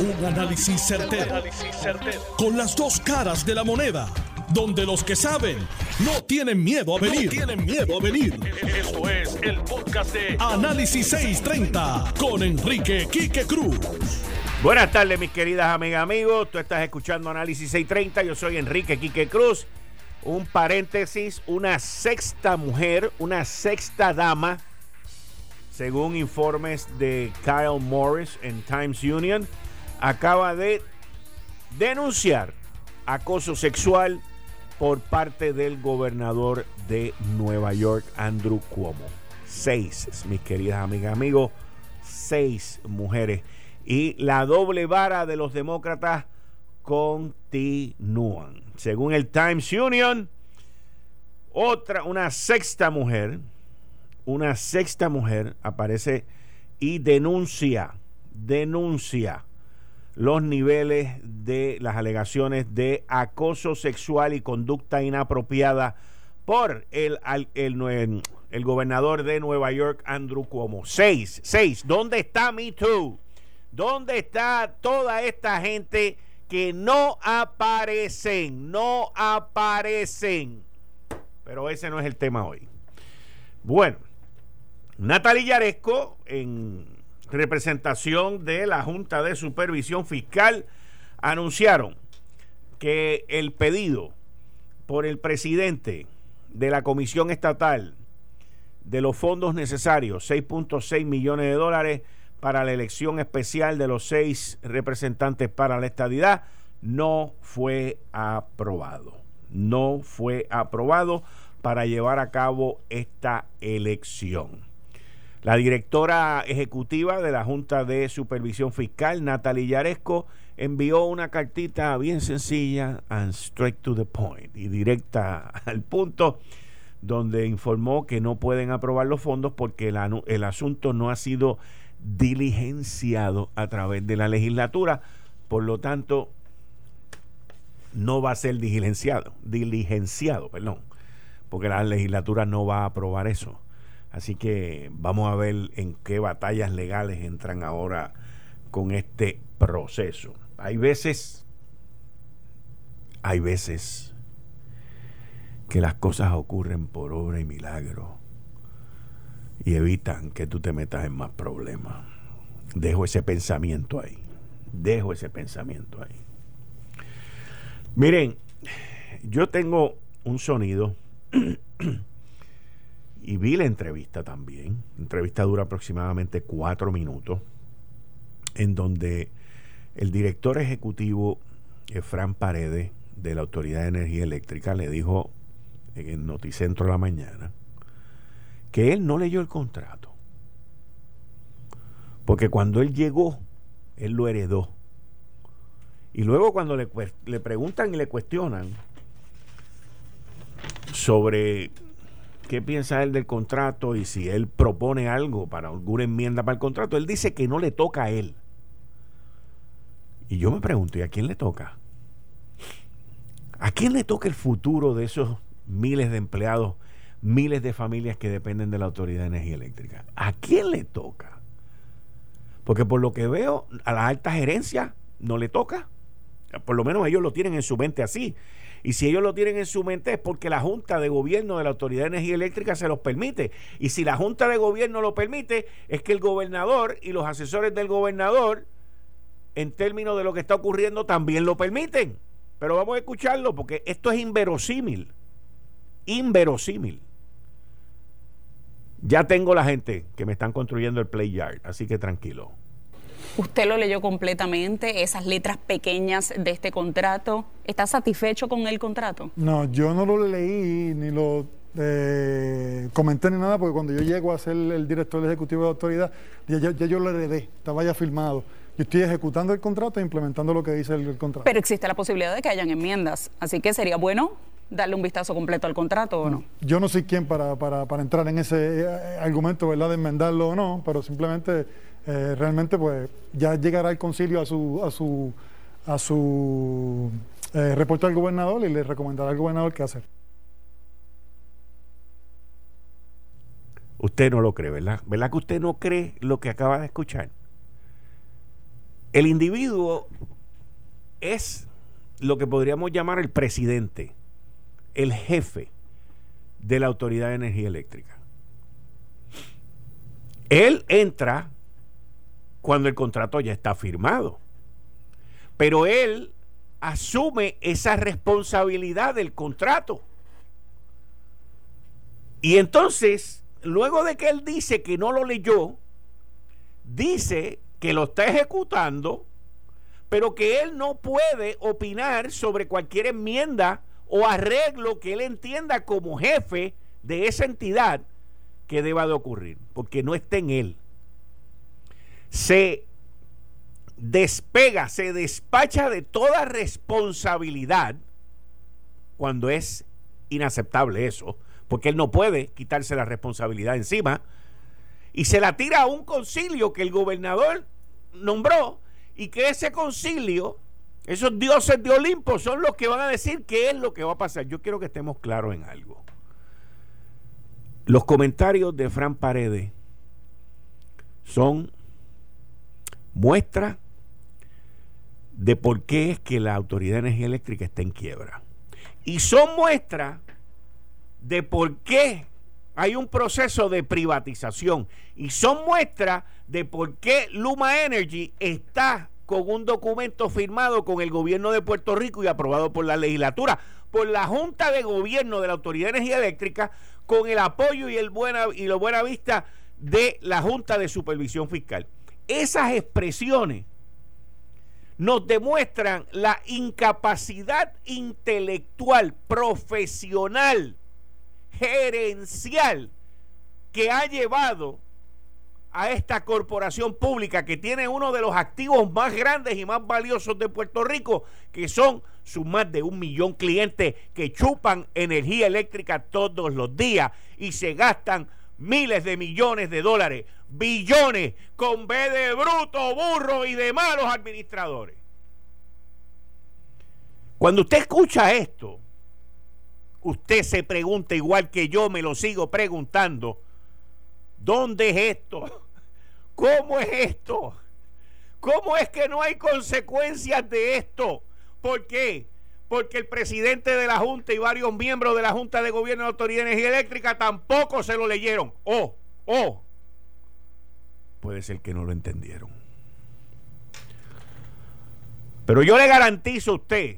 Un análisis certero, Con las dos caras de la moneda. Donde los que saben no tienen miedo a venir. tienen miedo a venir. Esto es el podcast de Análisis 630 con Enrique Quique Cruz. Buenas tardes, mis queridas amigas, amigos. Tú estás escuchando Análisis 630. Yo soy Enrique Quique Cruz. Un paréntesis, una sexta mujer, una sexta dama, según informes de Kyle Morris en Times Union acaba de denunciar acoso sexual por parte del gobernador de Nueva York, Andrew Cuomo. Seis, mis queridas amigas, amigos, seis mujeres. Y la doble vara de los demócratas continúan. Según el Times Union, otra, una sexta mujer, una sexta mujer aparece y denuncia, denuncia los niveles de las alegaciones de acoso sexual y conducta inapropiada por el, el, el, gobernador de Nueva York, Andrew Cuomo. Seis, seis. ¿Dónde está Me Too? ¿Dónde está toda esta gente que no aparecen? No aparecen. Pero ese no es el tema hoy. Bueno, Natalia Yaresco en representación de la Junta de Supervisión Fiscal anunciaron que el pedido por el presidente de la Comisión Estatal de los fondos necesarios, 6.6 millones de dólares para la elección especial de los seis representantes para la estadidad, no fue aprobado. No fue aprobado para llevar a cabo esta elección. La directora ejecutiva de la Junta de Supervisión Fiscal, Natalie Yaresco, envió una cartita bien sencilla and straight to the point y directa al punto, donde informó que no pueden aprobar los fondos porque el, el asunto no ha sido diligenciado a través de la legislatura, por lo tanto no va a ser diligenciado, diligenciado, perdón, porque la legislatura no va a aprobar eso. Así que vamos a ver en qué batallas legales entran ahora con este proceso. Hay veces, hay veces que las cosas ocurren por obra y milagro y evitan que tú te metas en más problemas. Dejo ese pensamiento ahí. Dejo ese pensamiento ahí. Miren, yo tengo un sonido y vi la entrevista también. La entrevista dura aproximadamente cuatro minutos, en donde el director ejecutivo, Efran Paredes, de la Autoridad de Energía Eléctrica, le dijo en el Noticentro de la mañana que él no leyó el contrato. Porque cuando él llegó, él lo heredó. Y luego cuando le, le preguntan y le cuestionan sobre qué piensa él del contrato y si él propone algo para alguna enmienda para el contrato. Él dice que no le toca a él. Y yo me pregunto, ¿y a quién le toca? ¿A quién le toca el futuro de esos miles de empleados, miles de familias que dependen de la Autoridad de Energía Eléctrica? ¿A quién le toca? Porque por lo que veo, a la alta gerencia no le toca. Por lo menos ellos lo tienen en su mente así. Y si ellos lo tienen en su mente es porque la Junta de Gobierno de la Autoridad de Energía Eléctrica se los permite. Y si la Junta de Gobierno lo permite, es que el gobernador y los asesores del gobernador, en términos de lo que está ocurriendo, también lo permiten. Pero vamos a escucharlo porque esto es inverosímil. Inverosímil. Ya tengo la gente que me están construyendo el play yard, así que tranquilo. Usted lo leyó completamente, esas letras pequeñas de este contrato. ¿Está satisfecho con el contrato? No, yo no lo leí ni lo eh, comenté ni nada, porque cuando yo llego a ser el director ejecutivo de la autoridad, ya, yo lo heredé, estaba ya firmado. Yo estoy ejecutando el contrato e implementando lo que dice el, contrato. Pero existe la posibilidad de que hayan enmiendas, así que sería bueno darle un vistazo completo al contrato o no. Yo no soy quien para, para, para entrar en ese eh, argumento, ¿verdad?, de enmendarlo o no, pero simplemente eh, realmente pues ya llegará el concilio a su, a su, a su eh, reporte al gobernador y le recomendará al gobernador qué hacer. Usted no lo cree, ¿verdad? ¿Verdad que usted no cree lo que acaba de escuchar? El individuo es lo que podríamos llamar el presidente, el jefe de la Autoridad de Energía Eléctrica. Él entra cuando el contrato ya está firmado, pero él asume esa responsabilidad del contrato. Y entonces, luego de que él dice que no lo leyó, dice que lo está ejecutando, pero que él no puede opinar sobre cualquier enmienda o arreglo que él entienda como jefe de esa entidad que deba de ocurrir, porque no está en él. Se despega, se despacha de toda responsabilidad cuando es inaceptable eso, porque él no puede quitarse la responsabilidad encima y se la tira a un concilio que el gobernador nombró y que ese concilio, esos dioses de Olimpo son los que van a decir qué es lo que va a pasar. Yo quiero que estemos claros en algo. Los comentarios de Fran Paredes son muestra de por qué es que la Autoridad de Energía Eléctrica está en quiebra. Y son muestra de por qué hay un proceso de privatización. Y son muestra de por qué Luma Energy está con un documento firmado con el gobierno de Puerto Rico y aprobado por la legislatura, por la Junta de Gobierno de la Autoridad de Energía Eléctrica, con el apoyo y, el buena, y la buena vista de la Junta de Supervisión Fiscal. Esas expresiones nos demuestran la incapacidad intelectual, profesional, gerencial que ha llevado a esta corporación pública que tiene uno de los activos más grandes y más valiosos de Puerto Rico, que son sus más de un millón clientes que chupan energía eléctrica todos los días y se gastan miles de millones de dólares, billones, con B de bruto, burro y de malos administradores. Cuando usted escucha esto, usted se pregunta igual que yo me lo sigo preguntando, ¿dónde es esto? ¿Cómo es esto? ¿Cómo es que no hay consecuencias de esto? ¿Por qué? Porque el presidente de la Junta y varios miembros de la Junta de Gobierno de Autoridad de Energía Eléctrica tampoco se lo leyeron. Oh, oh. Puede ser que no lo entendieron. Pero yo le garantizo a usted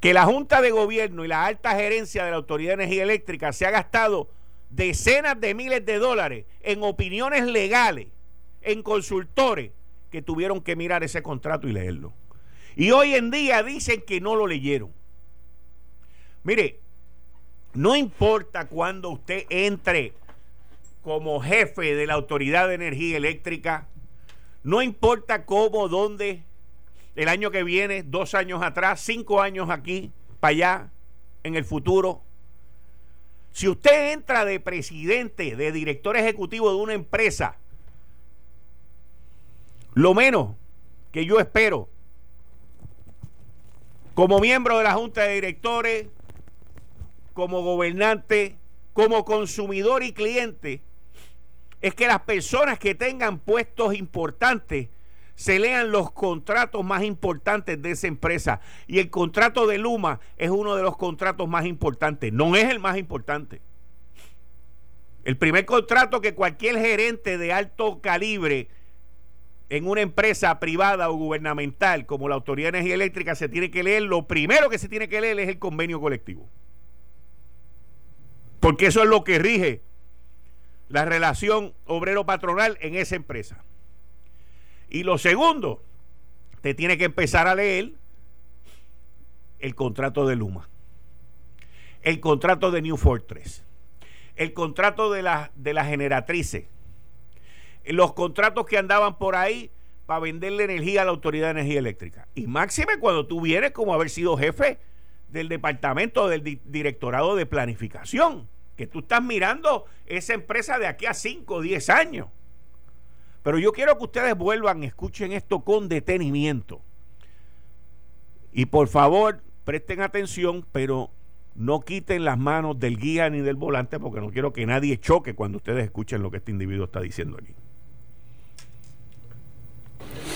que la Junta de Gobierno y la alta gerencia de la Autoridad de Energía Eléctrica se ha gastado decenas de miles de dólares en opiniones legales, en consultores que tuvieron que mirar ese contrato y leerlo. Y hoy en día dicen que no lo leyeron. Mire, no importa cuando usted entre como jefe de la Autoridad de Energía Eléctrica, no importa cómo, dónde, el año que viene, dos años atrás, cinco años aquí, para allá, en el futuro. Si usted entra de presidente, de director ejecutivo de una empresa, lo menos que yo espero, como miembro de la Junta de Directores, como gobernante, como consumidor y cliente, es que las personas que tengan puestos importantes se lean los contratos más importantes de esa empresa. Y el contrato de Luma es uno de los contratos más importantes. No es el más importante. El primer contrato que cualquier gerente de alto calibre en una empresa privada o gubernamental como la Autoridad de Energía Eléctrica se tiene que leer, lo primero que se tiene que leer es el convenio colectivo. Porque eso es lo que rige la relación obrero-patronal en esa empresa. Y lo segundo, te tiene que empezar a leer el contrato de Luma, el contrato de New Fortress, el contrato de, la, de las generatrices, los contratos que andaban por ahí para venderle energía a la Autoridad de Energía Eléctrica. Y máxime cuando tú vienes como haber sido jefe del departamento del directorado de planificación, que tú estás mirando esa empresa de aquí a 5 o 10 años. Pero yo quiero que ustedes vuelvan, escuchen esto con detenimiento. Y por favor, presten atención, pero no quiten las manos del guía ni del volante porque no quiero que nadie choque cuando ustedes escuchen lo que este individuo está diciendo aquí.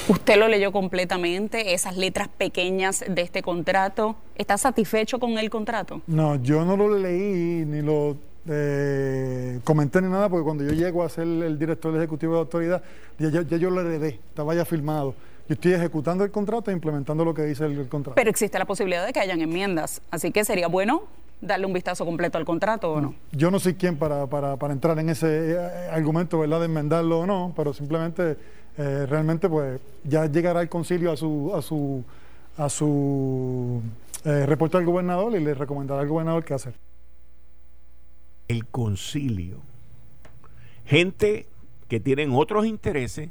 Usted lo leyó completamente, esas letras pequeñas de este contrato. ¿Está satisfecho con el contrato? No, yo no lo leí ni lo eh, comenté ni nada, porque cuando yo llego a ser el director ejecutivo de autoridad, ya, yo lo heredé, estaba ya firmado. Yo estoy ejecutando el contrato e implementando lo que dice el, contrato. Pero existe la posibilidad de que hayan enmiendas, así que sería bueno darle un vistazo completo al contrato o no. Yo no soy quien para, entrar en ese eh, argumento, ¿verdad?, de enmendarlo o no, pero simplemente, eh, realmente, pues, ya llegará el concilio a su, a su, a su reporte al gobernador y le recomendará al gobernador qué hacer el concilio. Gente que tienen otros intereses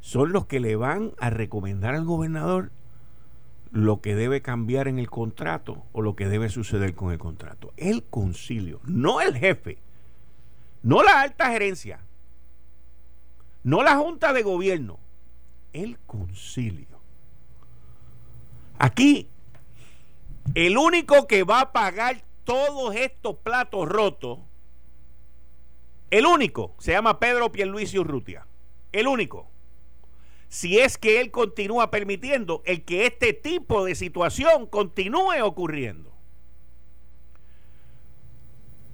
son los que le van a recomendar al gobernador lo que debe cambiar en el contrato o lo que debe suceder con el contrato. El concilio, no el jefe, no la alta gerencia, no la junta de gobierno, el concilio. Aquí, el único que va a pagar todos estos platos rotos, el único se llama Pedro Pierluisi Urrutia. El único. Si es que él continúa permitiendo el que este tipo de situación continúe ocurriendo.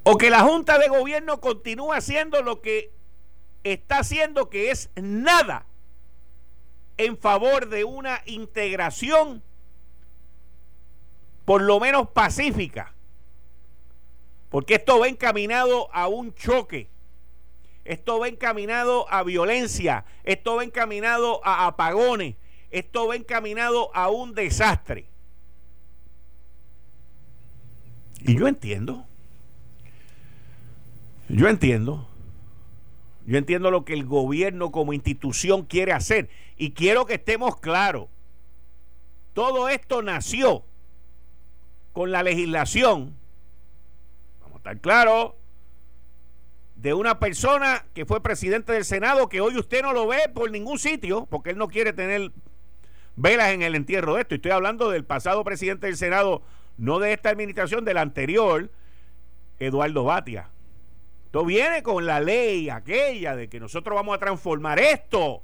O que la Junta de Gobierno continúe haciendo lo que está haciendo, que es nada en favor de una integración por lo menos pacífica porque esto va encaminado a un choque. Esto va encaminado a violencia. Esto va encaminado a apagones. Esto va encaminado a un desastre. Y yo entiendo. Yo entiendo. Yo entiendo lo que el gobierno como institución quiere hacer. Y quiero que estemos claros. Todo esto nació con la legislación estar claro, de una persona que fue presidente del Senado que hoy usted no lo ve por ningún sitio, porque él no quiere tener velas en el entierro de esto. Estoy hablando del pasado presidente del Senado, no de esta administración, del anterior, Eduardo Batia. Esto viene con la ley aquella de que nosotros vamos a transformar esto.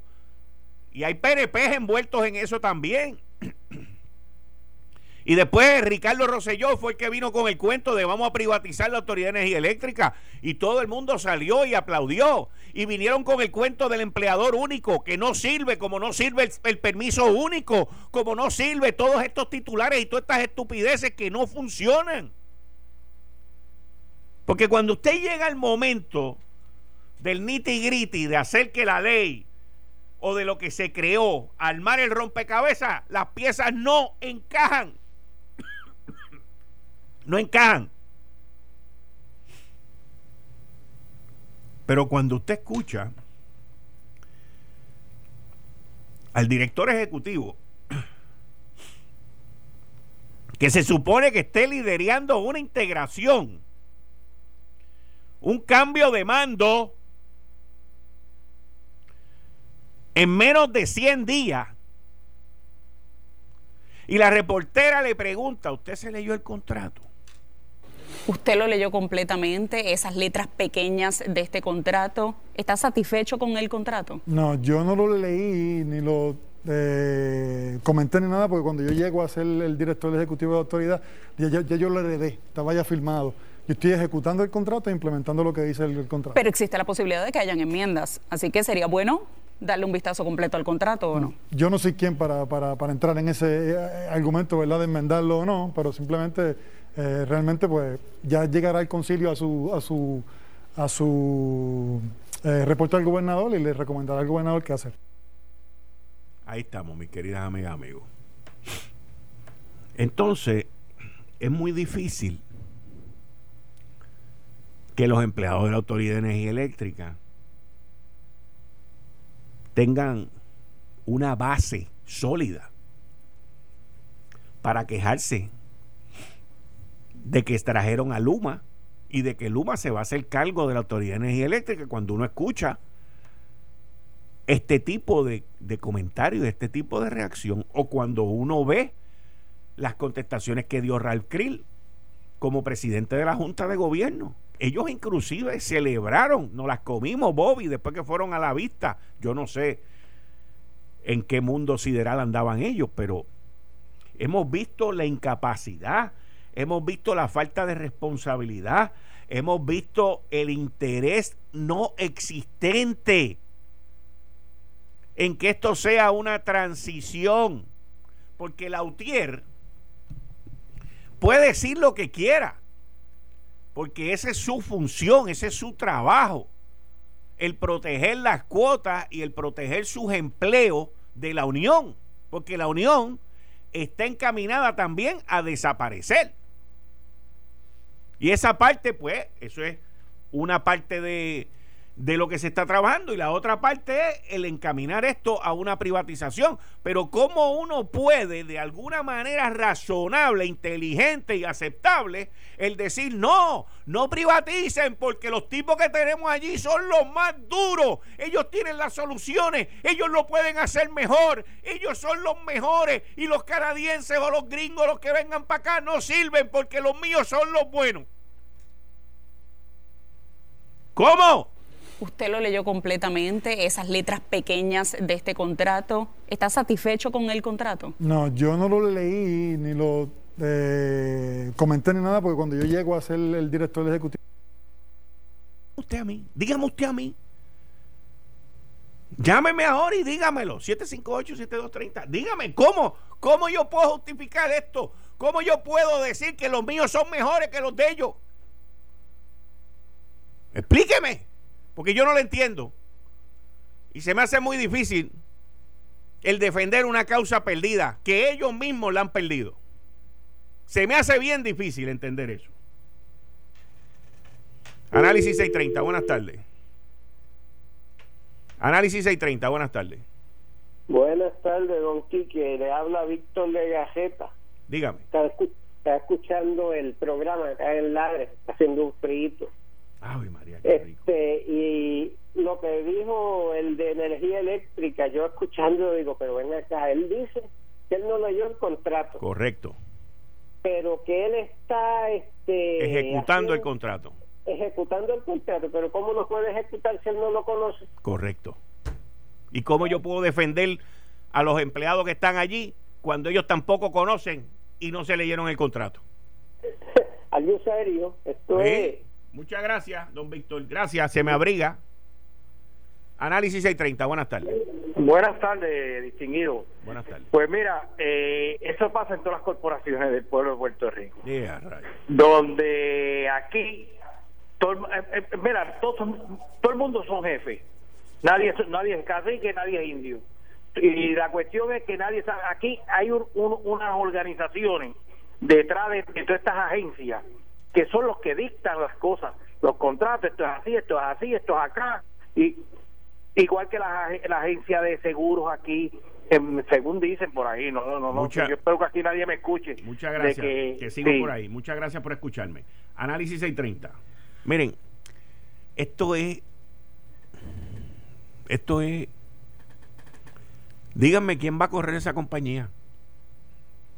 Y hay PNP envueltos en eso también. Y después Ricardo Rosselló fue el que vino con el cuento de vamos a privatizar la Autoridad de Energía Eléctrica. Y todo el mundo salió y aplaudió. Y vinieron con el cuento del empleador único, que no sirve, como no sirve el, permiso único, como no sirve todos estos titulares y todas estas estupideces que no funcionan. Porque cuando usted llega al momento del nitty gritty de hacer que la ley o de lo que se creó, armar el rompecabezas, las piezas no encajan no encajan. Pero cuando usted escucha al director ejecutivo, que se supone que esté liderando una integración, un cambio de mando en menos de 100 días, y la reportera le pregunta, ¿usted se leyó el contrato? Usted lo leyó completamente, esas letras pequeñas de este contrato. ¿Está satisfecho con el contrato? No, yo no lo leí ni lo eh, comenté ni nada, porque cuando yo llego a ser el director ejecutivo de autoridad, ya, yo lo heredé, estaba ya firmado. Yo estoy ejecutando el contrato e implementando lo que dice el, contrato. Pero existe la posibilidad de que hayan enmiendas, así que sería bueno darle un vistazo completo al contrato o no. Yo no soy quien para, entrar en ese eh, argumento, ¿verdad?, de enmendarlo o no, pero simplemente eh, realmente pues ya llegará el concilio a su a su a su eh, reporte al gobernador y le recomendará al gobernador qué hacer. Ahí estamos, mis queridas amigas, amigos. Entonces, es muy difícil que los empleados de la Autoridad de Energía Eléctrica tengan una base sólida para quejarse de que extrajeron a Luma y de que Luma se va a hacer cargo de la Autoridad de Energía Eléctrica cuando uno escucha este tipo de, de comentarios, este tipo de reacción, o cuando uno ve las contestaciones que dio Ralph Krill como presidente de la Junta de Gobierno. Ellos inclusive celebraron, nos las comimos Bobby después que fueron a la vista. Yo no sé en qué mundo sideral andaban ellos, pero hemos visto la incapacidad, hemos visto la falta de responsabilidad, hemos visto el interés no existente en que esto sea una transición, porque Lautier puede decir lo que quiera, porque esa es su función, ese es su trabajo, el proteger las cuotas y el proteger sus empleos de la Unión, porque la Unión está encaminada también a desaparecer. Y esa parte, pues, eso es una parte de, de lo que se está trabajando. Y la otra parte es el encaminar esto a una privatización. Pero ¿cómo uno puede de alguna manera razonable, inteligente y aceptable el decir no, no privaticen porque los tipos que tenemos allí son los más duros, ellos tienen las soluciones, ellos lo pueden hacer mejor, ellos son los mejores. Y los canadienses o los gringos los que vengan para acá no sirven porque los míos son los buenos. ¿Cómo? Usted lo leyó completamente, esas letras pequeñas de este contrato. ¿Está satisfecho con el contrato? No, yo no lo leí ni lo eh, comenté ni nada, porque cuando yo llego a ser el director ejecutivo. Usted a mí, dígame usted a mí. Llámeme ahora y dígamelo. 758-7230. Dígame, ¿cómo? ¿Cómo yo puedo justificar esto? ¿Cómo yo puedo decir que los míos son mejores que los de ellos? Explíqueme porque yo no lo entiendo. Y se me hace muy difícil el defender una causa perdida, que ellos mismos la han perdido. Se me hace bien difícil entender eso. Análisis 630, buenas tardes. Análisis 630, buenas tardes. Buenas tardes, don Quique. Le habla Víctor de Gajeta. Dígame. Está, escuchando el programa acá en Ladre, haciendo un frito. María, este, y lo que dijo el de energía eléctrica, yo escuchando digo, pero ven acá, él dice que él no leyó el contrato. Correcto. Pero que él está este, ejecutando el contrato. Ejecutando el contrato, pero ¿cómo lo puede ejecutar si él no lo conoce? Correcto. ¿Y cómo yo puedo defender a los empleados que están allí cuando ellos tampoco conocen y no se leyeron el contrato? Algo serio, esto es Muchas gracias, don Víctor. Gracias, se me abriga. Análisis 630, buenas tardes. Buenas tardes, distinguido. Buenas tardes. Pues mira, eh, eso pasa en todas las corporaciones del pueblo de Puerto Rico. donde aquí, todo, eh, eh, mira, todo, todo el mundo son jefes. Nadie, nadie es cacique, nadie es indio. Y la cuestión es que nadie sabe. Aquí hay unas organizaciones detrás de todas estas agencias que son los que dictan las cosas, los contratos, esto es así, esto es así, esto es acá, y igual que la, agencia de seguros aquí, según dicen por ahí, no, no, no, yo espero que aquí nadie me escuche. Muchas gracias, que, sigo por ahí, muchas gracias por escucharme. Análisis 630. Miren, esto es, esto es, díganme quién va a correr esa compañía.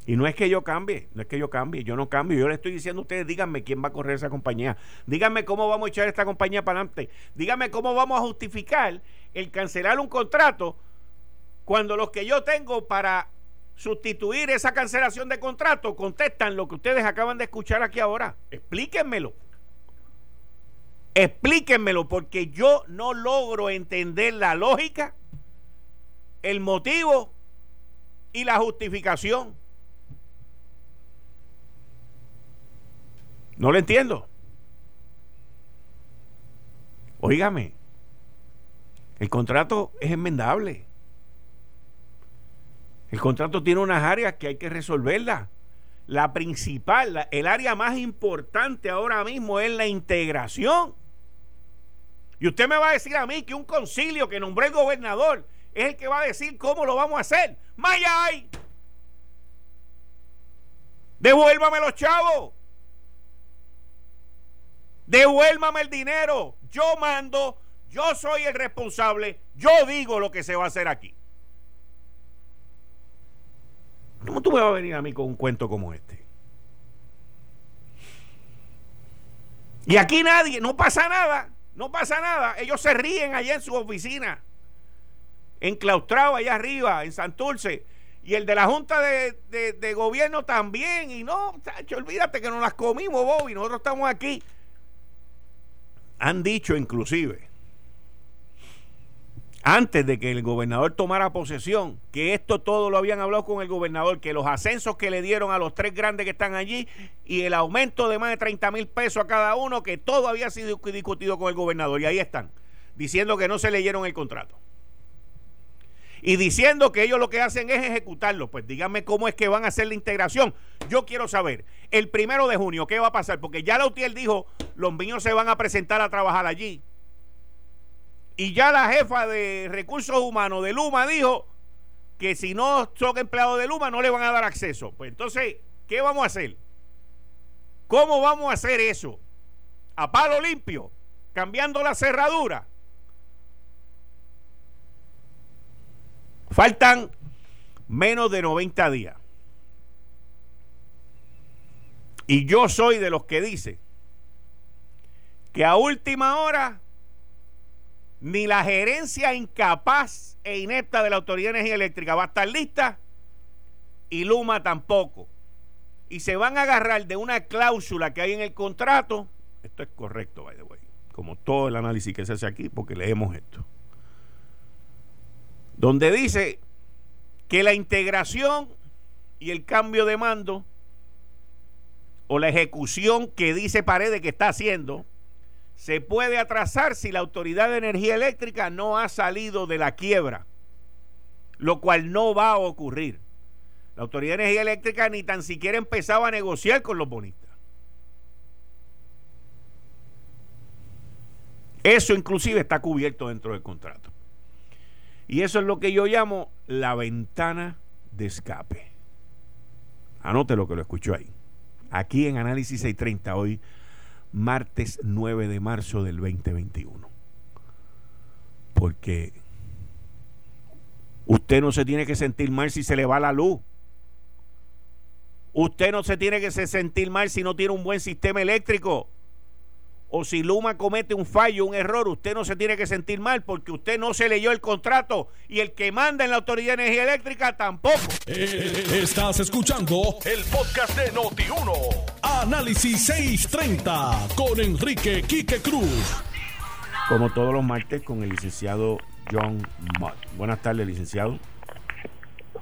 Y no es que yo cambie, no es que yo cambie, yo no cambio. Yo le estoy diciendo a ustedes, díganme quién va a correr esa compañía. Díganme cómo vamos a echar esta compañía para adelante. Díganme cómo vamos a justificar el cancelar un contrato cuando los que yo tengo para sustituir esa cancelación de contrato contestan lo que ustedes acaban de escuchar aquí ahora. Explíquenmelo. Explíquenmelo porque yo no logro entender la lógica, el motivo y la justificación. No lo entiendo. Óigame, el contrato es enmendable. El contrato tiene unas áreas que hay que resolverlas. La principal, el área más importante ahora mismo es la integración. Y usted me va a decir a mí que un concilio que nombró el gobernador es el que va a decir cómo lo vamos a hacer. ¡Mayay! Devuélvame los chavos. Devuélvame el dinero. Yo mando, yo soy el responsable, yo digo lo que se va a hacer aquí. ¿Cómo tú me vas a venir a mí con un cuento como este? Y aquí nadie, no pasa nada, no pasa nada. Ellos se ríen allá en su oficina. enclaustrado allá arriba, en Santurce. Y el de la Junta de, Gobierno también. Y no, chacho, olvídate que nos las comimos, Bobby. Nosotros estamos aquí. Han dicho inclusive antes de que el gobernador tomara posesión, que esto todo lo habían hablado con el gobernador, que los ascensos que le dieron a los tres grandes que están allí y el aumento de más de 30 mil pesos a cada uno, que todo había sido discutido con el gobernador. Y ahí están, diciendo que no se leyeron el contrato. Y diciendo que ellos lo que hacen es ejecutarlo. Pues díganme cómo es que van a hacer la integración. Yo quiero saber, el primero de junio, ¿qué va a pasar? Porque ya la UTIEL dijo, los niños se van a presentar a trabajar allí y ya la jefa de recursos humanos de Luma dijo que si no son empleados de Luma no le van a dar acceso. Pues entonces, ¿qué vamos a hacer? ¿Cómo vamos a hacer eso? A palo limpio, cambiando la cerradura. Faltan menos de 90 días. Y yo soy de los que dice que a última hora ni la gerencia incapaz e inepta de la Autoridad de Energía Eléctrica va a estar lista y Luma tampoco. Y se van a agarrar de una cláusula que hay en el contrato. Esto es correcto, by the way. Como todo el análisis que se hace aquí, porque leemos esto. Donde dice que la integración y el cambio de mando o la ejecución que dice Paredes que está haciendo se puede atrasar si la Autoridad de Energía Eléctrica no ha salido de la quiebra, lo cual no va a ocurrir. La Autoridad de Energía Eléctrica ni tan siquiera empezaba a negociar con los bonistas. Eso inclusive está cubierto dentro del contrato. Y eso es lo que yo llamo la ventana de escape. Anote lo que lo escuchó ahí. Aquí en Análisis 630 hoy martes 9 de marzo del 2021. Porque usted no se tiene que sentir mal si se le va la luz. Usted no se tiene que sentir mal si no tiene un buen sistema eléctrico. O si Luma comete un fallo, un error, usted no se tiene que sentir mal porque usted no se leyó el contrato y el que manda en la Autoridad de Energía Eléctrica tampoco. Eh, estás escuchando el podcast de Noti1. Análisis 630 con Enrique Quique Cruz. Como todos los martes con el licenciado John Mott. Buenas tardes, licenciado.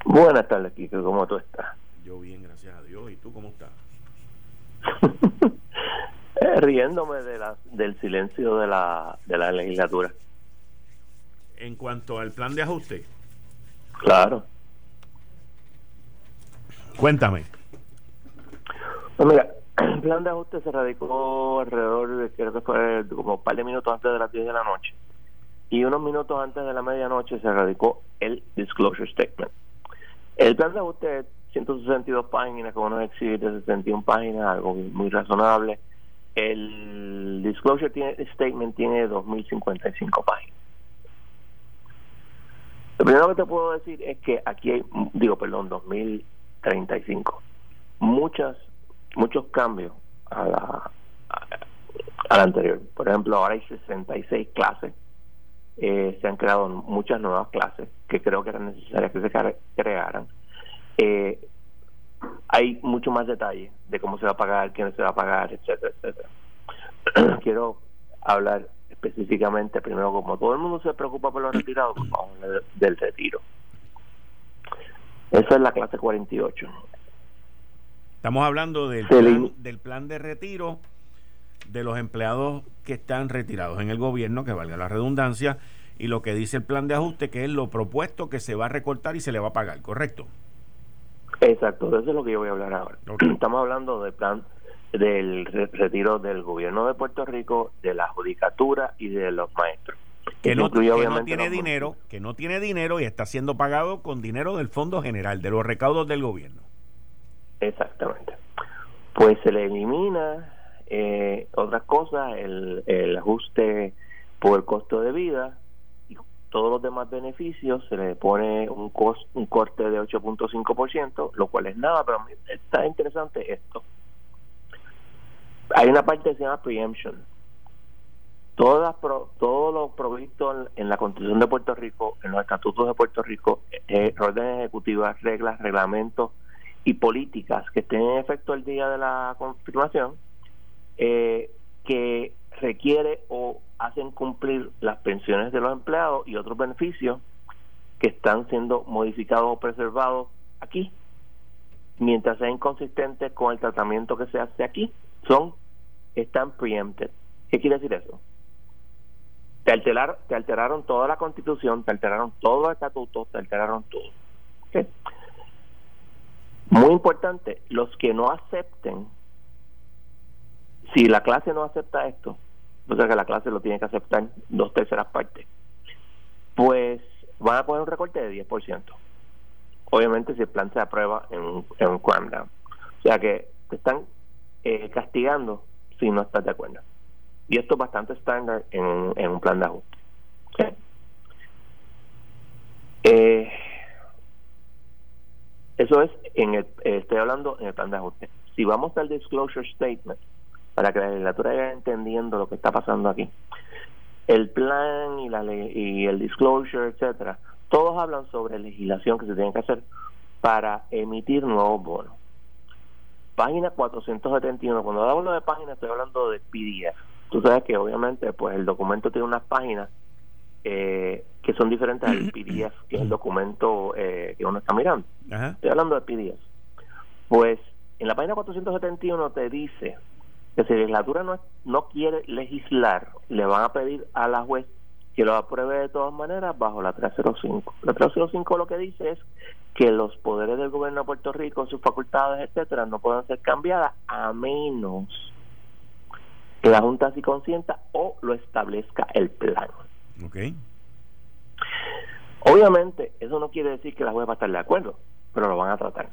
Buenas tardes, Quique. ¿Cómo tú estás? Yo bien, gracias a Dios. ¿Y tú cómo estás? Eh, riéndome de la, del silencio de la, de la legislatura. En cuanto al plan de ajuste. Claro. Cuéntame. Pues mira, el plan de ajuste se radicó alrededor de, creo que fue como un par de minutos antes de las 10 de la noche. Y unos minutos antes de la medianoche se radicó el disclosure statement. El plan de ajuste es 162 páginas, con unos exhibits de 61 páginas, algo muy razonable el disclosure statement tiene 2.055 páginas. Lo primero que te puedo decir es que aquí hay, digo, perdón, 2.035. Muchas, muchos cambios a la, a, anterior. Por ejemplo, ahora hay 66 clases. Eh, se han creado muchas nuevas clases que creo que eran necesarias que se crearan. Eh, hay mucho más detalle de cómo se va a pagar, quién se va a pagar, etcétera, etcétera. Quiero hablar específicamente, primero, como todo el mundo se preocupa por los retirados, pues vamos a hablar del retiro. Esa es la clase 48. Estamos hablando del plan, del plan de retiro de los empleados que están retirados en el gobierno, que valga la redundancia, y lo que dice el plan de ajuste, que es lo propuesto que se va a recortar y se le va a pagar, ¿correcto? Exacto, eso es lo que yo voy a hablar ahora. Estamos hablando del plan del retiro del gobierno de Puerto Rico, de la judicatura y de los maestros. Que no, tiene dinero, que no tiene dinero y está siendo pagado con dinero del Fondo General, de los recaudos del gobierno. Exactamente. Pues se le elimina eh, otras cosas, el, el ajuste por el costo de vida, todos los demás beneficios se le pone un, un corte de 8.5%, lo cual es nada, pero está interesante esto. Hay una parte que se llama preemption. todas todo lo provisto en, la Constitución de Puerto Rico, en los estatutos de Puerto Rico, eh, órdenes ejecutivas, reglas, reglamentos y políticas que estén en efecto el día de la confirmación, eh, que requiere o hacen cumplir las pensiones de los empleados y otros beneficios que están siendo modificados o preservados aquí, mientras sea inconsistente con el tratamiento que se hace aquí, son están preempted. ¿Qué quiere decir eso? Te, alteraron, te alteraron toda la constitución, te alteraron todos los estatutos, te alteraron todo. Muy importante, los que no acepten, si la clase no acepta esto, o sea que la clase lo tiene que aceptar dos terceras partes, pues van a poner un recorte de 10%. Obviamente si el plan se aprueba en un, en un O sea que te están eh, castigando si no estás de acuerdo. Y esto es bastante estándar en, en un plan de ajuste. Eh, eso es, en el, eh, estoy hablando en el plan de ajuste. Si vamos al disclosure statement, para que la legislatura vaya entendiendo lo que está pasando aquí, el plan y, la y el disclosure, etcétera, todos hablan sobre legislación que se tiene que hacer para emitir nuevos bonos. Página 471, cuando hablo de página estoy hablando de PDF. Tú sabes que obviamente pues el documento tiene unas páginas eh, que son diferentes al PDF, que es el documento eh, que uno está mirando. Estoy hablando de PDF. Pues en la página 471 te dice que si la legislatura no, no quiere legislar, le van a pedir a la juez que lo apruebe de todas maneras bajo la 305. La 305 lo que dice es que los poderes del gobierno de Puerto Rico, sus facultades, etcétera, no pueden ser cambiadas a menos que la Junta así consienta o lo establezca el plan. Okay. Obviamente, eso no quiere decir que la juez va a estar de acuerdo, pero lo van a tratar.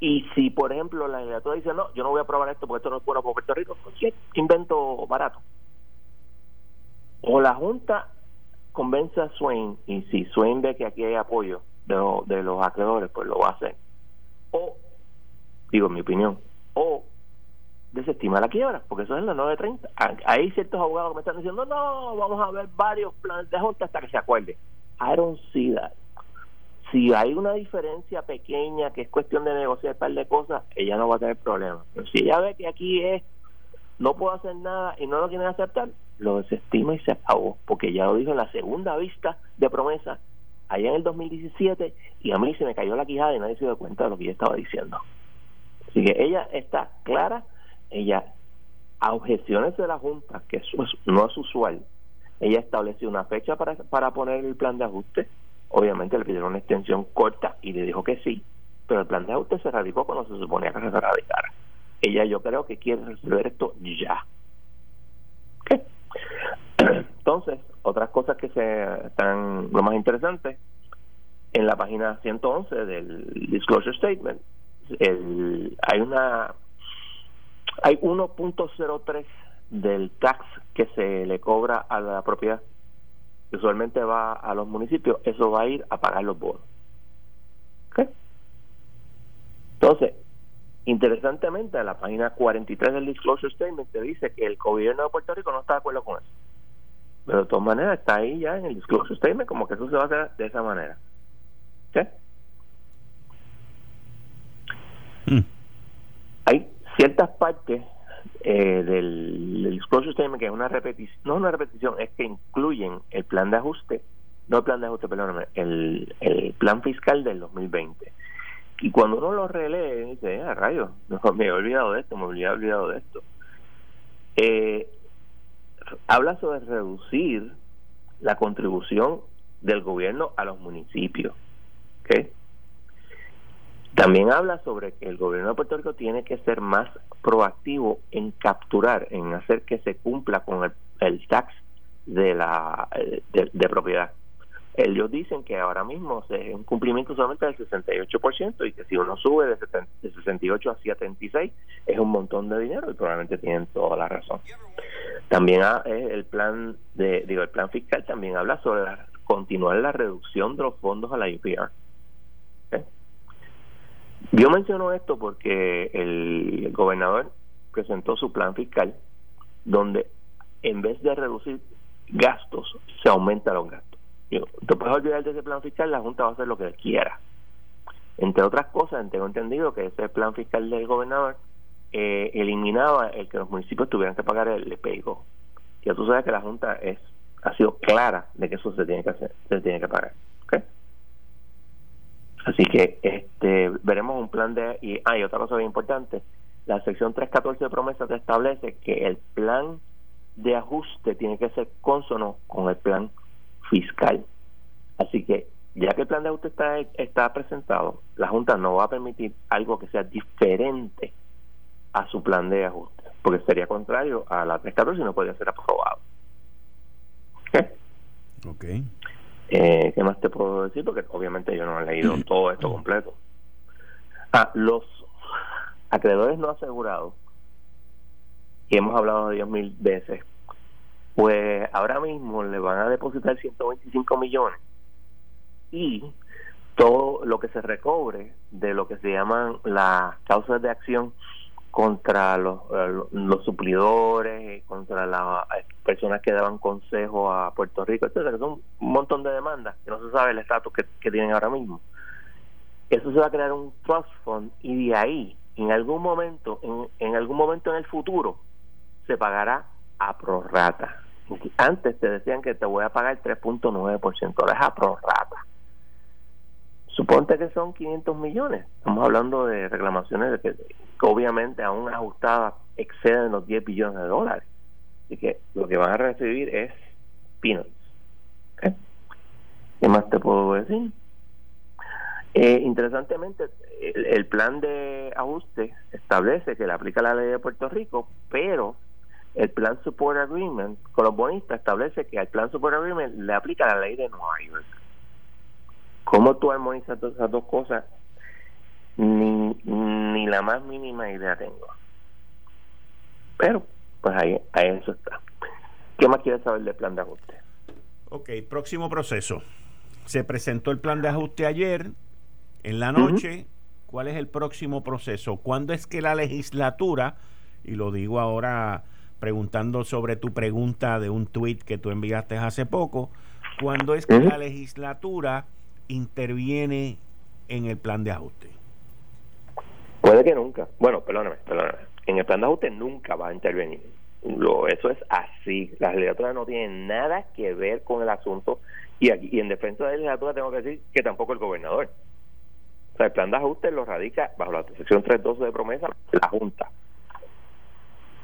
Y si, por ejemplo, la legislatura dice, no, yo no voy a aprobar esto porque esto no es bueno para Puerto Rico, pues invento barato o la Junta convence a Swain y si Swain ve que aquí hay apoyo de, de los acreedores, pues lo va a hacer. O, digo mi opinión, o desestima la quiebra, porque eso es la 930. Hay ciertos abogados que me están diciendo, no, vamos a ver varios planes de Junta hasta que se acuerde. I don't see that. Si hay una diferencia pequeña que es cuestión de negociar un par de cosas, ella no va a tener problemas. Pero si ella ve que aquí es, no puedo hacer nada y no lo quieren aceptar, lo desestima y se acabó, porque ya lo dijo en la segunda vista de promesa allá en el 2017 y a mí se me cayó la quijada y nadie se dio cuenta de lo que yo estaba diciendo. Así que ella está clara, ella a objeciones de la Junta, que eso no es usual, ella estableció una fecha para, para poner el plan de ajuste, obviamente le pidieron una extensión corta y le dijo que sí, pero el plan de ajuste se radicó cuando se suponía que se radicara. Ella yo creo que quiere resolver esto ya. ¿Qué? Entonces, otras cosas que se están lo más interesante, en la página 111 del Disclosure Statement, el, hay una hay 1.03 del tax que se le cobra a la propiedad que usualmente va a los municipios, eso va a ir a pagar los bonos. Entonces, interesantemente, en la página 43 del Disclosure Statement te dice que el gobierno de Puerto Rico no está de acuerdo con eso. Pero de todas maneras está ahí ya en el disclosure statement como que eso se va a hacer de esa manera. ¿Qué? Hmm. Hay ciertas partes eh, del, disclosure statement que es una repetición, no una repetición, es que incluyen el plan de ajuste, no el plan de ajuste, perdóname, el, el plan fiscal del 2020. Y cuando uno lo relee, dice, ah, rayos, me he olvidado de esto, me he olvidado de esto. Eh, habla sobre reducir la contribución del gobierno a los municipios. También habla sobre que el gobierno de Puerto Rico tiene que ser más proactivo en capturar, en hacer que se cumpla con el, tax de la de propiedad ellos dicen que ahora mismo es un cumplimiento solamente del 68% y que si uno sube de, 68 a 76 es un montón de dinero y probablemente tienen toda la razón. También ah, el plan de digo el plan fiscal también habla sobre continuar la reducción de los fondos a la UPR. Yo menciono esto porque el gobernador presentó su plan fiscal donde en vez de reducir gastos, se aumenta los gastos. Yo, te puedes olvidar de ese plan fiscal, la Junta va a hacer lo que quiera. Entre otras cosas, tengo entendido que ese plan fiscal del gobernador eh, eliminaba el que los municipios tuvieran que pagar el pego. Ya tú sabes que la Junta es ha sido clara de que eso se tiene que hacer, se tiene que pagar. Así que este veremos un plan de... Y hay otra cosa bien importante, la sección 314 de promesa te establece que el plan de ajuste tiene que ser consono con el plan fiscal. Así que ya que el plan de ajuste está, está presentado, la Junta no va a permitir algo que sea diferente a su plan de ajuste, porque sería contrario a la 314 y no podría ser aprobado. Ok. Eh, ¿Qué más te puedo decir? Porque obviamente yo no he leído todo esto completo. Ah, los acreedores no asegurados, que hemos hablado de ellos mil veces, pues ahora mismo le van a depositar 125 millones y todo lo que se recobre de lo que se llaman las causas de acción contra los, eh, los suplidores, contra las personas que daban consejo a Puerto Rico, etcétera, que son un montón de demandas que no se sabe el estatus que, tienen ahora mismo. Eso se va a crear un trust fund y de ahí, en algún momento, en, en algún momento en el futuro, se pagará a prorrata. Antes te decían que te voy a pagar 3.9%, ahora es a prorrata. Suponte que son 500 millones. Estamos hablando de reclamaciones de que, obviamente aún ajustadas exceden los 10 billones de dólares. Así que lo que van a recibir es peanuts. ¿Qué más te puedo decir? Eh, interesantemente, el, plan de ajuste establece que le aplica la ley de Puerto Rico, pero el plan Support Agreement con los bonistas establece que al plan Support Agreement le aplica la ley de Nueva York. ¿Cómo tú armonizas todas esas dos cosas? Ni, ni la más mínima idea tengo. Pero, pues ahí, ahí eso está. ¿Qué más quieres saber del plan de ajuste? Ok, próximo proceso. Se presentó el plan de ajuste ayer, en la noche. ¿Cuál es el próximo proceso? ¿Cuándo es que la legislatura, y lo digo ahora preguntando sobre tu pregunta de un tuit que tú enviaste hace poco, ¿cuándo es que la legislatura interviene en el plan de ajuste? Puede que nunca. Bueno, perdóname, perdóname. En el plan de ajuste nunca va a intervenir. Lo, eso es así. Las legislaturas no tienen nada que ver con el asunto. Y, aquí, y en defensa de la legislatura tengo que decir que tampoco el gobernador. O sea, el plan de ajuste lo radica bajo la sección 312 de promesa la Junta.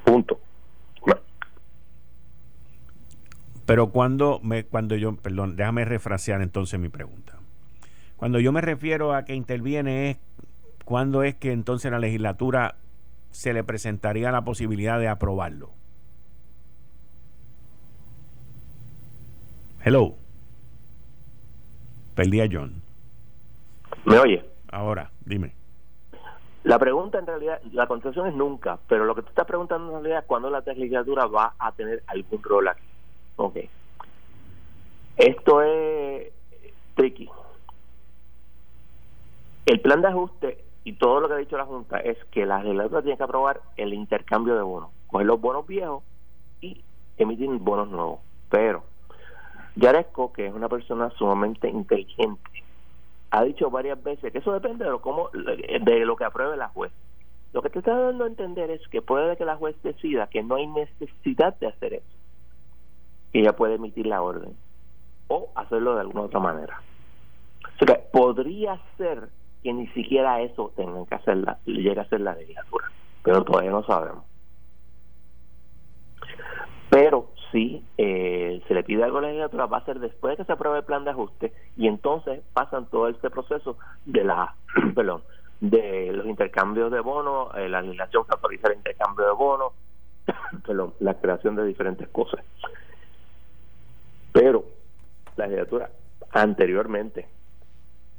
Punto. Pero cuando me, cuando yo, perdón, déjame refrasear entonces mi pregunta. Cuando yo me refiero a que interviene es cuando es que entonces la legislatura se le presentaría la posibilidad de aprobarlo. Hello. Perdí a John. ¿Me oye? Ahora, dime. La pregunta en realidad, la contestación es nunca, pero lo que tú estás preguntando en realidad es cuándo la legislatura va a tener algún rol aquí. Ok. Esto es tricky. El plan de ajuste y todo lo que ha dicho la Junta es que la legislatura tiene que aprobar el intercambio de bonos, coger los bonos viejos y emitir bonos nuevos. Pero Yaresco, que es una persona sumamente inteligente, ha dicho varias veces que eso depende de lo, cómo, de lo que apruebe la juez. Lo que te está dando a entender es que puede que la juez decida que no hay necesidad de hacer eso, que ella puede emitir la orden o hacerlo de alguna otra manera. O sea, podría ser que ni siquiera eso tengan que hacer la, llegue a ser la legislatura, pero todavía no sabemos. Pero si eh, se le pide algo a la legislatura, va a ser después de que se apruebe el plan de ajuste y entonces pasan todo este proceso de la, perdón, de los intercambios de bonos, eh, la legislación que autoriza el intercambio de bonos, perdón, la creación de diferentes cosas. Pero la legislatura anteriormente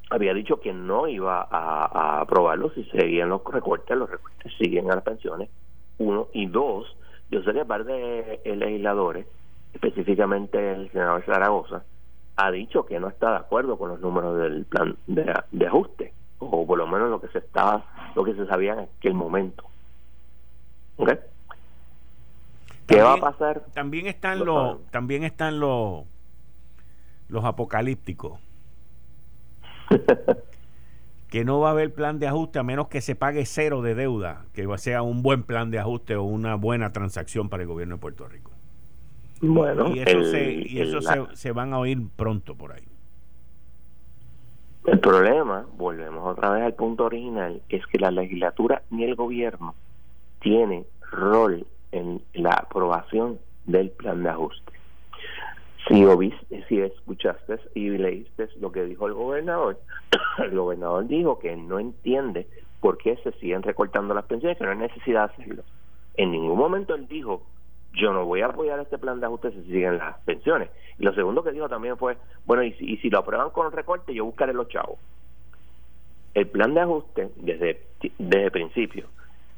había dicho que no iba a, aprobarlo si seguían los recortes, los recortes siguen a las pensiones, uno, y dos, yo sé que parte de legisladores, específicamente el senador Zaragoza, ha dicho que no está de acuerdo con los números del plan de, ajuste, o por lo menos lo que se estaba, lo que se sabía en aquel momento. ¿Qué va a pasar? También están los, también están los, los apocalípticos. que no va a haber plan de ajuste a menos que se pague cero de deuda, que sea un buen plan de ajuste o una buena transacción para el gobierno de Puerto Rico. Bueno, y eso, se, y eso se, van a oír pronto por ahí. El problema, volvemos otra vez al punto original, es que la legislatura ni el gobierno tiene rol en la aprobación del plan de ajuste. Si, oíste, si escuchaste y leíste lo que dijo el gobernador, el gobernador dijo que no entiende por qué se siguen recortando las pensiones, que no hay necesidad de hacerlo. En ningún momento él dijo, yo no voy a apoyar este plan de ajuste si siguen las pensiones. Y lo segundo que dijo también fue, bueno, y si, y si lo aprueban con recorte, yo buscaré los chavos. El plan de ajuste, desde, desde el principio,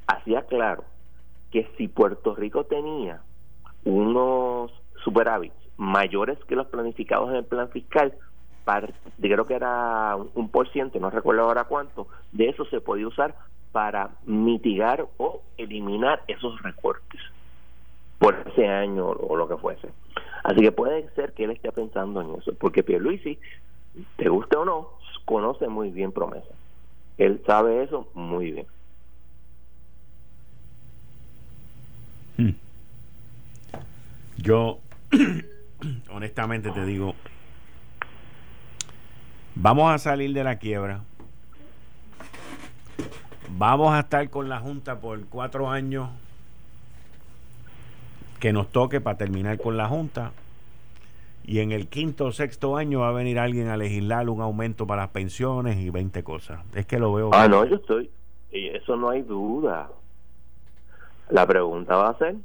hacía claro que si Puerto Rico tenía unos superávits mayores que los planificados en el plan fiscal, creo que era un por ciento, no recuerdo ahora cuánto, de eso se podía usar para mitigar o eliminar esos recortes por ese año o lo que fuese. Así que puede ser que él esté pensando en eso, porque Pierluisi, te guste o no, conoce muy bien promesa. Él sabe eso muy bien. Hmm. Yo, honestamente te digo, vamos a salir de la quiebra. Vamos a estar con la Junta por cuatro años que nos toque para terminar con la Junta. Y en el quinto o sexto año va a venir alguien a legislar un aumento para las pensiones y 20 cosas. Es que lo veo. Ah, no, yo estoy. Eso no hay duda. La pregunta va a ser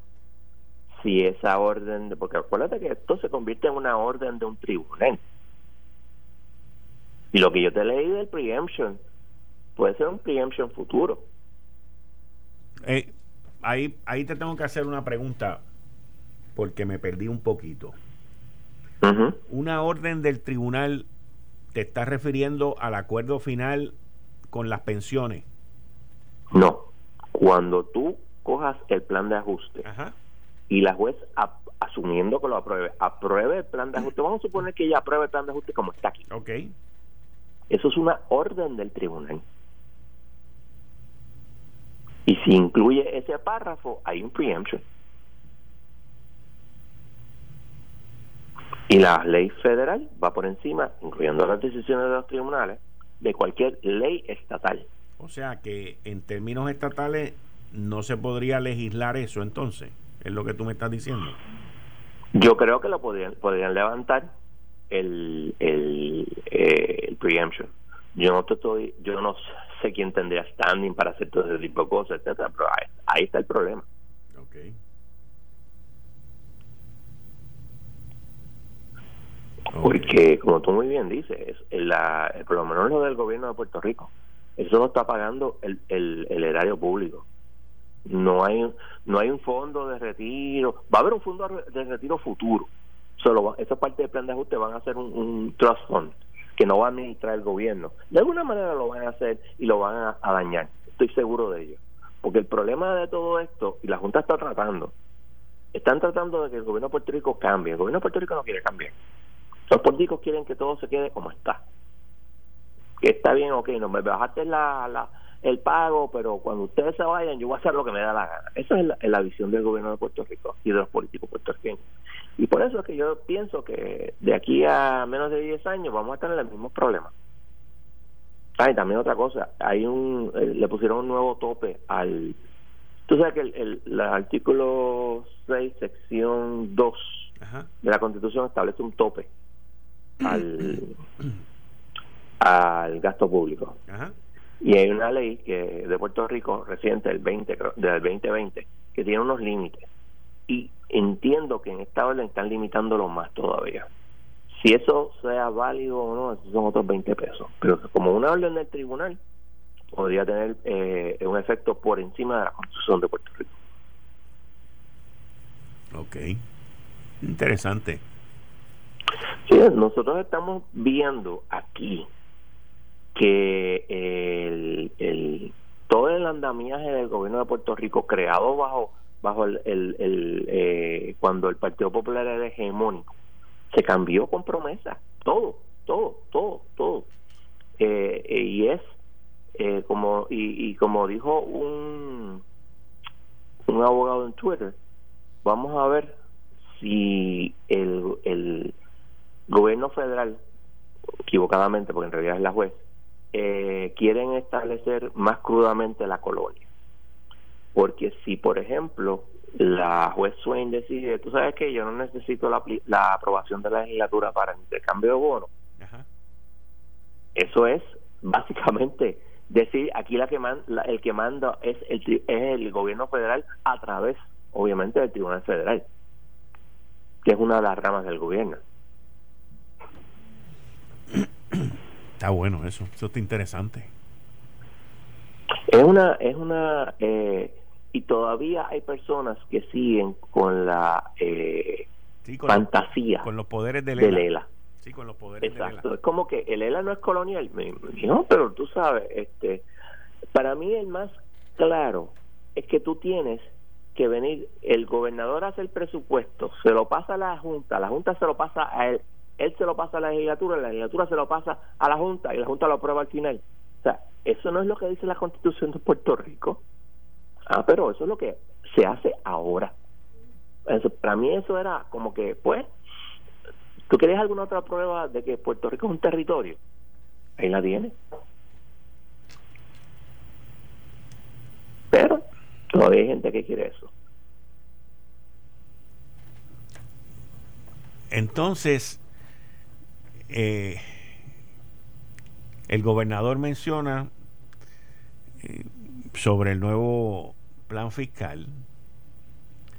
si esa orden, de, porque acuérdate que esto se convierte en una orden de un tribunal. Y lo que yo te leí del preemption puede ser un preemption futuro. Eh, ahí, ahí te tengo que hacer una pregunta porque me perdí un poquito. Una orden del tribunal te está refiriendo al acuerdo final con las pensiones. No, cuando tú cojas el plan de ajuste y la juez asumiendo que lo apruebe, apruebe el plan de ajuste, vamos a suponer que ella apruebe el plan de ajuste como está aquí. Ok. Eso es una orden del tribunal. Y si incluye ese párrafo, hay un preemption. Y la ley federal va por encima, incluyendo las decisiones de los tribunales, de cualquier ley estatal. O sea que en términos estatales no se podría legislar eso entonces, es lo que tú me estás diciendo. Yo creo que lo podrían, podrían levantar el, el, eh, el preemption. Yo no estoy, yo no sé quién tendría standing para hacer todo ese tipo de cosas, etcétera, pero ahí, está el problema. Okay. Porque, como tú muy bien dices, la, por lo menos lo del gobierno de Puerto Rico, eso lo está pagando el, el, el erario público. No hay no hay un fondo de retiro, va a haber un fondo de retiro futuro. Solo esa parte del plan de ajuste van a hacer un, trust fund que no va a administrar el gobierno. De alguna manera lo van a hacer y lo van a, dañar. Estoy seguro de ello. Porque el problema de todo esto, y la Junta está tratando, están tratando de que el gobierno de Puerto Rico cambie. El gobierno de Puerto Rico no quiere cambiar. Los políticos quieren que todo se quede como está. Que está bien, ok, no me bajaste la, la, el pago, pero cuando ustedes se vayan, yo voy a hacer lo que me da la gana. Esa es la, visión del gobierno de Puerto Rico y de los políticos puertorriqueños. Y por eso es que yo pienso que de aquí a menos de 10 años vamos a estar en el mismo problema. Ah, y también otra cosa, hay un, eh, le pusieron un nuevo tope al... Tú sabes que el, el, artículo 6, sección 2 de la Constitución establece un tope al, al gasto público. Y hay una ley que de Puerto Rico reciente del 20 del 2020 que tiene unos límites y entiendo que en esta orden están limitándolo más todavía. Si eso sea válido o no, esos son otros 20 pesos. Pero como una orden del tribunal, podría tener eh, un efecto por encima de la Constitución de Puerto Rico. Ok. Interesante. Sí, nosotros estamos viendo aquí que el, todo el andamiaje del gobierno de Puerto Rico creado bajo bajo el, eh, cuando el Partido Popular era hegemónico, se cambió con promesa, todo, todo, todo, todo. Eh, y es eh, como y, y, como dijo un un abogado en Twitter, vamos a ver si el, el gobierno federal, equivocadamente, porque en realidad es la juez, eh, quieren establecer más crudamente la colonia. Porque si, por ejemplo, la juez Swain decide, tú sabes que yo no necesito la, la aprobación de la legislatura para el intercambio de bonos, eso es básicamente decir aquí la que el que manda es el, es el gobierno federal a través, obviamente, del Tribunal Federal, que es una de las ramas del gobierno. Está bueno eso, eso está interesante. Es una, es una, eh, y todavía hay personas que siguen con la eh, fantasía con los poderes de Lela. Sí, con los poderes Exacto, es como que el ELA no es colonial. No, pero tú sabes, este, para mí el más claro es que tú tienes que venir, el gobernador hace el presupuesto, se lo pasa a la Junta, la Junta se lo pasa a él, él se lo pasa a la legislatura, la legislatura se lo pasa a la Junta y la Junta lo aprueba al final. O sea, eso no es lo que dice la Constitución de Puerto Rico. Ah, pero eso es lo que se hace ahora. Eso, para mí eso era como que, pues, ¿Tú quieres alguna otra prueba de que Puerto Rico es un territorio? Ahí la tiene. Pero todavía hay gente que quiere eso. Entonces, eh, el gobernador menciona eh, sobre el nuevo plan fiscal.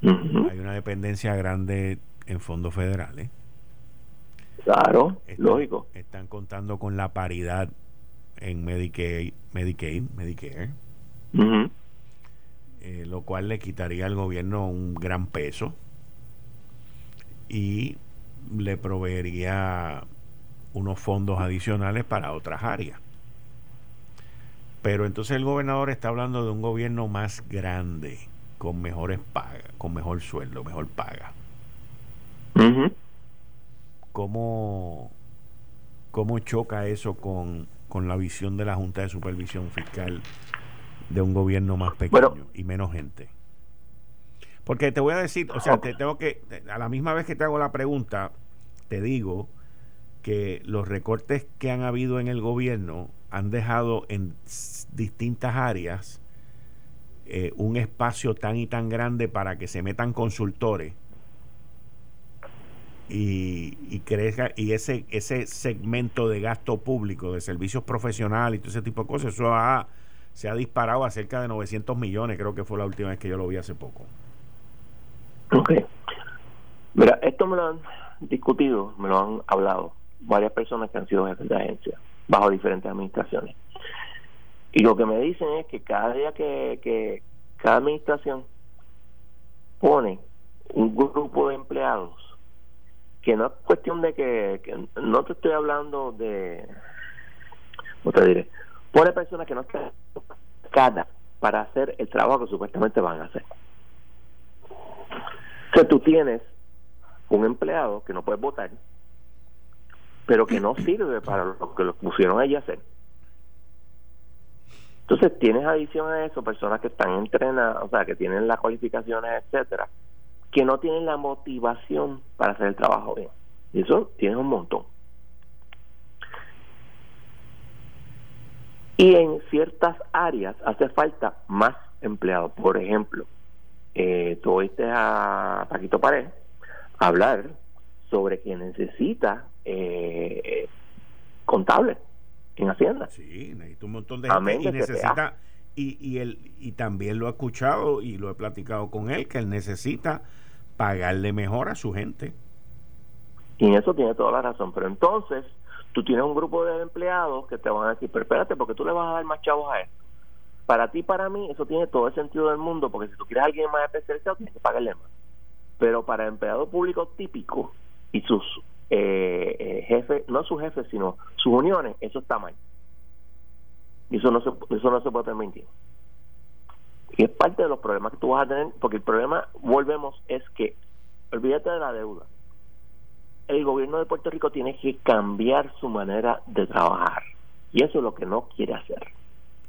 Hay una dependencia grande en fondos federales. Claro, lógico. Están contando con la paridad en Medicaid, Medicaid Medicare, eh, lo cual le quitaría al gobierno un gran peso y le proveería unos fondos adicionales para otras áreas. Pero entonces el gobernador está hablando de un gobierno más grande, con mejores pagas, con mejor sueldo, mejor paga. ¿Cómo, cómo choca eso con, la visión de la Junta de Supervisión Fiscal de un gobierno más pequeño y menos gente? Porque te voy a decir, o sea, te tengo que, a la misma vez que te hago la pregunta, te digo que los recortes que han habido en el gobierno han dejado en distintas áreas eh, un espacio tan y tan grande para que se metan consultores y, crezca y ese ese segmento de gasto público de servicios profesionales y todo ese tipo de cosas eso se ha disparado a cerca de 900 millones creo que fue la última vez que yo lo vi hace poco. Ok. Mira esto me lo han discutido me lo han hablado varias personas que han sido jefes de agencia bajo diferentes administraciones. Y lo que me dicen es que cada día que, que cada administración pone un grupo de empleados que no es cuestión de que, no te estoy hablando de ¿cómo te pone personas que no están cada para hacer el trabajo que supuestamente van a hacer. Que tú tienes un empleado que no puedes votar pero que no sirve para lo que lo pusieron allí a hacer entonces tienes adición a eso personas que están entrenadas o sea que tienen las cualificaciones etcétera que no tienen la motivación para hacer el trabajo bien. Y eso tiene un montón. Y en ciertas áreas hace falta más empleados. Por ejemplo, eh, tú oíste a Paquito Pared hablar sobre que necesita eh, contable en Hacienda. Sí, necesita un montón de gente y necesita y, y, él, y también lo he escuchado y lo he platicado con él que él necesita pagarle mejor a su gente. Y en eso tiene toda la razón. Pero entonces, tú tienes un grupo de empleados que te van a decir, pero espérate, porque tú le vas a dar más chavos a esto. Para ti, para mí, eso tiene todo el sentido del mundo, porque si tú quieres a alguien más especializado, tienes que pagarle más. Pero para empleado público típico y sus eh, eh, jefes, no sus jefes, sino sus uniones, eso está mal. Y eso no se, eso no se puede permitir. Y es parte de los problemas que tú vas a tener, porque el problema, volvemos, es que, olvídate de la deuda. El gobierno de Puerto Rico tiene que cambiar su manera de trabajar. Y eso es lo que no quiere hacer.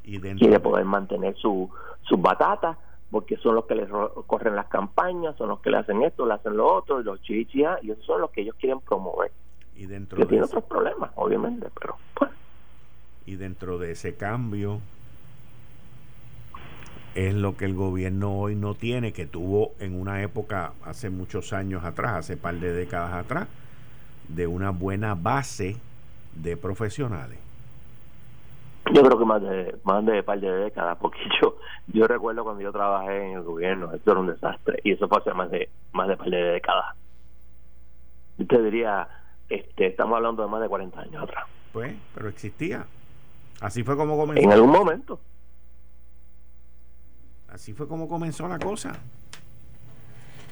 Y quiere poder mantener su, sus batatas, porque son los que les corren las campañas, son los que le hacen esto, le hacen lo otro, y los chichia, y eso son los que ellos quieren promover. Y dentro que tiene otros problemas, obviamente, pero pues. Y dentro de ese cambio es lo que el gobierno hoy no tiene, que tuvo en una época hace muchos años atrás, hace par de décadas atrás, de una buena base de profesionales. Yo creo que más de más de par de décadas, porque yo yo recuerdo cuando yo trabajé en el gobierno, esto era un desastre y eso fue hace más de más de par de décadas. Yo te diría, este, estamos hablando de más de 40 años atrás. Pues, pero existía. Así fue como comenzó. En algún momento. Así fue como comenzó la cosa.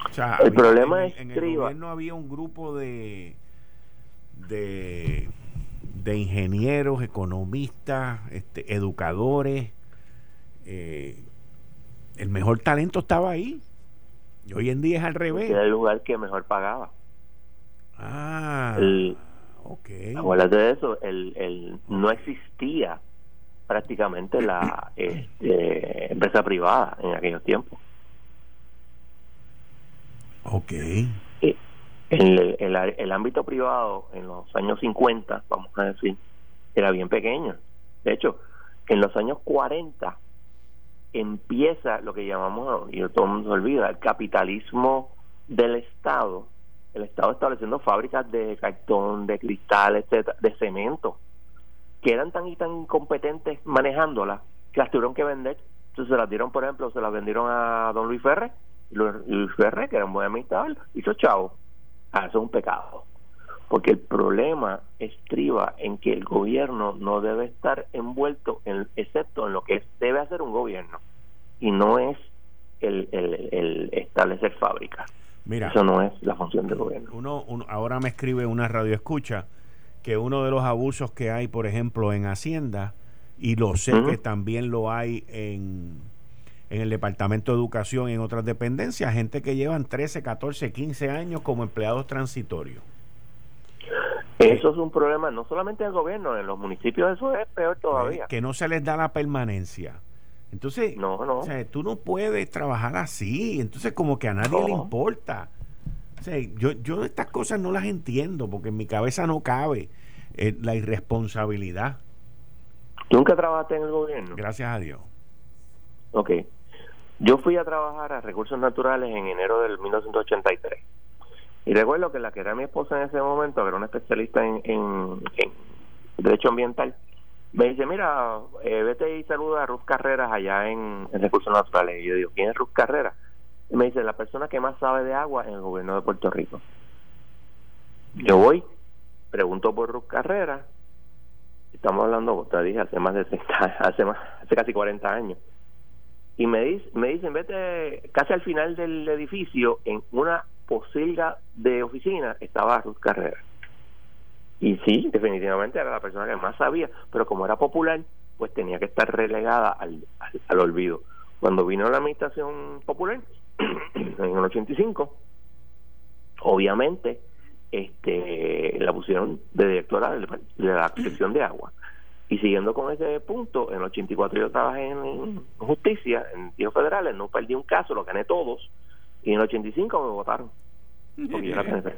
O sea, el problema es en el gobierno había un grupo de de de ingenieros, economistas, este, educadores. Eh, el mejor talento estaba ahí. Y hoy en día es al revés. Era el lugar que mejor pagaba. Ah, ok. Acuérdate de eso, el, el, no existía prácticamente la este, empresa privada en aquellos tiempos. Ok el, el, el, ámbito privado en los años 50, vamos a decir, era bien pequeño. De hecho, en los años 40 empieza lo que llamamos, y todo el mundo se olvida, el capitalismo del Estado. El Estado estableciendo fábricas de cartón, de cristal, etcétera, de cemento, que eran tan y tan incompetentes manejándolas que las tuvieron que vender. Entonces se las dieron, por ejemplo, se las vendieron a don Luis Ferre. Luis Ferre, que era un buen administrador, hizo chavo Ah, eso es un pecado. Porque el problema estriba en que el gobierno no debe estar envuelto, en, excepto en lo que debe hacer un gobierno, y no es el, el, establecer fábricas. Mira, eso no es la función del gobierno. Uno, ahora me escribe una radio escucha que uno de los abusos que hay, por ejemplo, en Hacienda, y lo sé que también lo hay en en el Departamento de Educación y en otras dependencias, gente que llevan 13, 14, 15 años como empleados transitorios. Eso es un problema no solamente del gobierno, en los municipios eso es peor todavía. Que no se les da la permanencia. Entonces, no, no. tú no puedes trabajar así. Entonces, como que a nadie le importa. yo, yo estas cosas no las entiendo porque en mi cabeza no cabe eh, la irresponsabilidad. ¿Nunca trabajaste en el gobierno? Gracias a Dios. Ok. Yo fui a trabajar a Recursos Naturales en enero del 1983. Y recuerdo que la que era mi esposa en ese momento, que era una especialista en, Derecho Ambiental, me dice, mira, eh, vete y saluda a Ruth Carreras allá en, Recursos Naturales. Y yo digo, ¿quién es Ruth Carreras? Y me dice, la persona que más sabe de agua en el gobierno de Puerto Rico. Yo voy, pregunto por Ruth Carreras, estamos hablando, te dije, hace más de 60, hace, más, hace casi 40 años y me, dice, me dicen, vete casi al final del edificio, en una posilga de oficina, estaba Ruth Carrera. Y sí, definitivamente era la persona que más sabía, pero como era popular, pues tenía que estar relegada al, al, olvido. Cuando vino la administración popular, en el 85, obviamente este la pusieron de directora de la sección de agua y siguiendo con ese punto, en el 84 yo trabajé en, justicia, en tíos federales, no perdí un caso, lo gané todos, y en el 85 me votaron. Porque yo era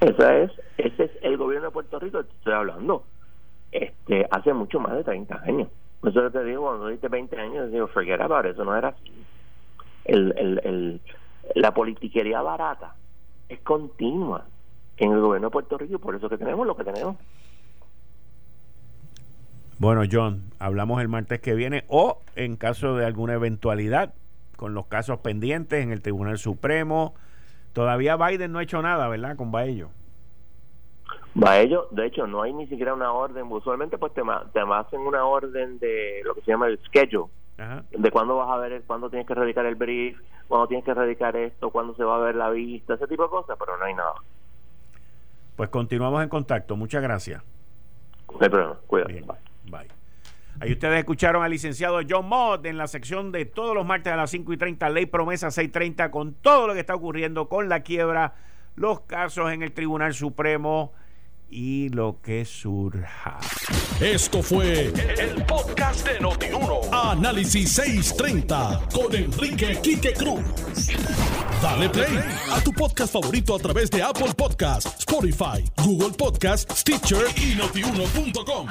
Esa es, ese es el gobierno de Puerto Rico, te estoy hablando. Este, hace mucho más de 30 años. Eso te digo, cuando dices 20 años, digo, forget about it, eso no era así. El, el, el, la politiquería barata es continua en el gobierno de Puerto Rico y por eso que tenemos lo que tenemos. Bueno, John, hablamos el martes que viene o en caso de alguna eventualidad con los casos pendientes en el Tribunal Supremo. Todavía Biden no ha hecho nada, ¿verdad? Con Baello. Baello, de hecho, no hay ni siquiera una orden. Usualmente, pues te, te hacen una orden de lo que se llama el schedule. De cuándo vas a ver, cuándo tienes que radicar el brief, cuándo tienes que radicar esto, cuándo se va a ver la vista, ese tipo de cosas, pero no hay nada. Pues continuamos en contacto. Muchas gracias. No hay problema. Cuídate. Ahí ustedes escucharon al licenciado John Mott en la sección de todos los martes a las 5 y 30, Ley Promesa 630, con todo lo que está ocurriendo con la quiebra, los casos en el Tribunal Supremo y lo que surja. Esto fue el, podcast de Notiuno. Análisis 630 con Enrique Quique Cruz. Dale play a tu podcast favorito a través de Apple Podcasts, Spotify, Google Podcasts, Stitcher y notiuno.com.